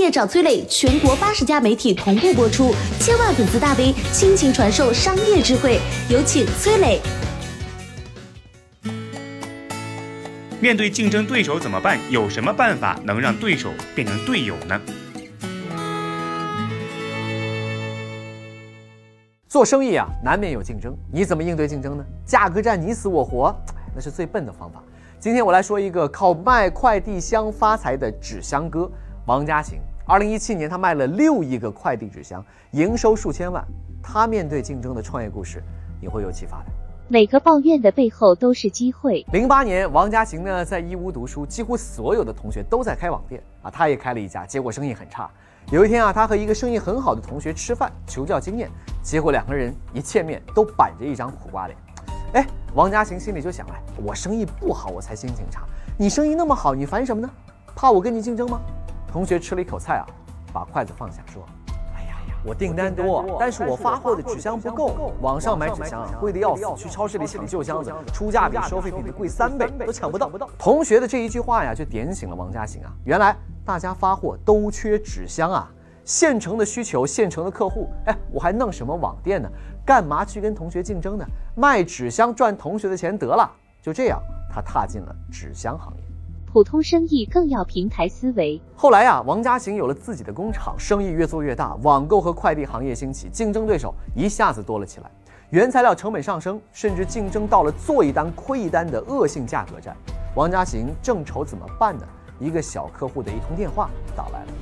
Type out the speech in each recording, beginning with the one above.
业找崔磊，全国八十家媒体同步播出，千万粉丝大 V 倾情传授商业智慧，有请崔磊。面对竞争对手怎么办？有什么办法能让对手变成队友呢？做生意啊，难免有竞争，你怎么应对竞争呢？价格战你死我活，那是最笨的方法。今天我来说一个靠卖快递箱发财的纸箱哥王家行。二零一七年，他卖了六亿个快递纸箱，营收数千万。他面对竞争的创业故事，你会有启发的。每个抱怨的背后都是机会。零八年，王家行呢在义乌读书，几乎所有的同学都在开网店啊，他也开了一家，结果生意很差。有一天啊，他和一个生意很好的同学吃饭求教经验，结果两个人一见面都板着一张苦瓜脸。哎，王家行心里就想哎，我生意不好，我才心情差。你生意那么好，你烦什么呢？怕我跟你竞争吗？同学吃了一口菜啊，把筷子放下说。哎呀我订单多，但是我发货的纸箱不够。网上买纸箱贵的要死，去超市里抢旧箱子，出价比收废品的贵三倍，都抢不到。同学的这一句话呀，就点醒了王家行啊，原来大家发货都缺纸箱啊，现成的需求，现成的客户，哎，我还弄什么网店呢？干嘛去跟同学竞争呢？卖纸箱赚同学的钱得了。就这样，他踏进了纸箱行业。普通生意更要平台思维。后来呀，王家行有了自己的工厂，生意越做越大，网购和快递行业兴起，竞争对手一下子多了起来，原材料成本上升，甚至竞争到了做一单亏一单的恶性价格战。王家行正愁怎么办呢？一个小客户的一通电话打来了：“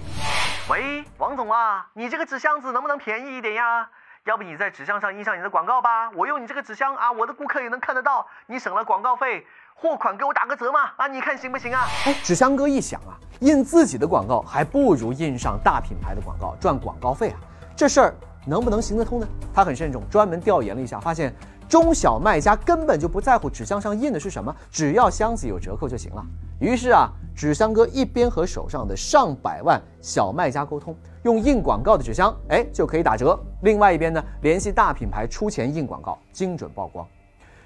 喂，王总啊，你这个纸箱子能不能便宜一点呀？要不你在纸箱上印上你的广告吧，我用你这个纸箱啊，我的顾客也能看得到，你省了广告费。”货款给我打个折嘛！啊，你看行不行啊？哎，纸箱哥一想啊，印自己的广告还不如印上大品牌的广告赚广告费啊，这事儿能不能行得通呢？他很慎重，专门调研了一下，发现中小卖家根本就不在乎纸箱上印的是什么，只要箱子有折扣就行了。于是啊，纸箱哥一边和手上的上百万小卖家沟通，用印广告的纸箱，哎，就可以打折；另外一边呢，联系大品牌出钱印广告，精准曝光。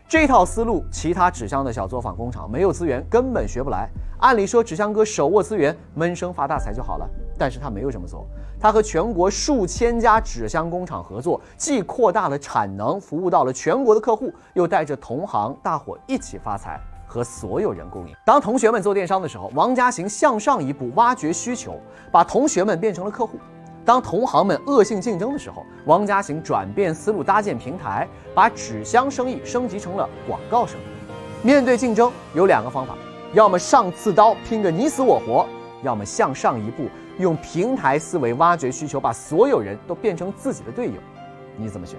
这套思路，其他纸箱的小作坊工厂没有资源，根本学不来。按理说，纸箱哥手握资源，闷声发大财就好了。但是他没有这么做，他和全国数千家纸箱工厂合作，既扩大了产能，服务到了全国的客户，又带着同行大伙一起发财，和所有人共赢。当同学们做电商的时候，王家行向上一步，挖掘需求，把同学们变成了客户。当同行们恶性竞争的时候，王家行转变思路，搭建平台，把纸箱生意升级成了广告生意。面对竞争，有两个方法：要么上刺刀拼个你死我活，要么向上一步，用平台思维挖掘需求，把所有人都变成自己的队友。你怎么选？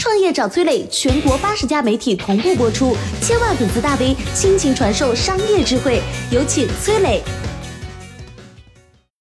创业找崔磊，全国八十家媒体同步播出，千万粉丝大 V 倾情传授商业智慧，有请崔磊。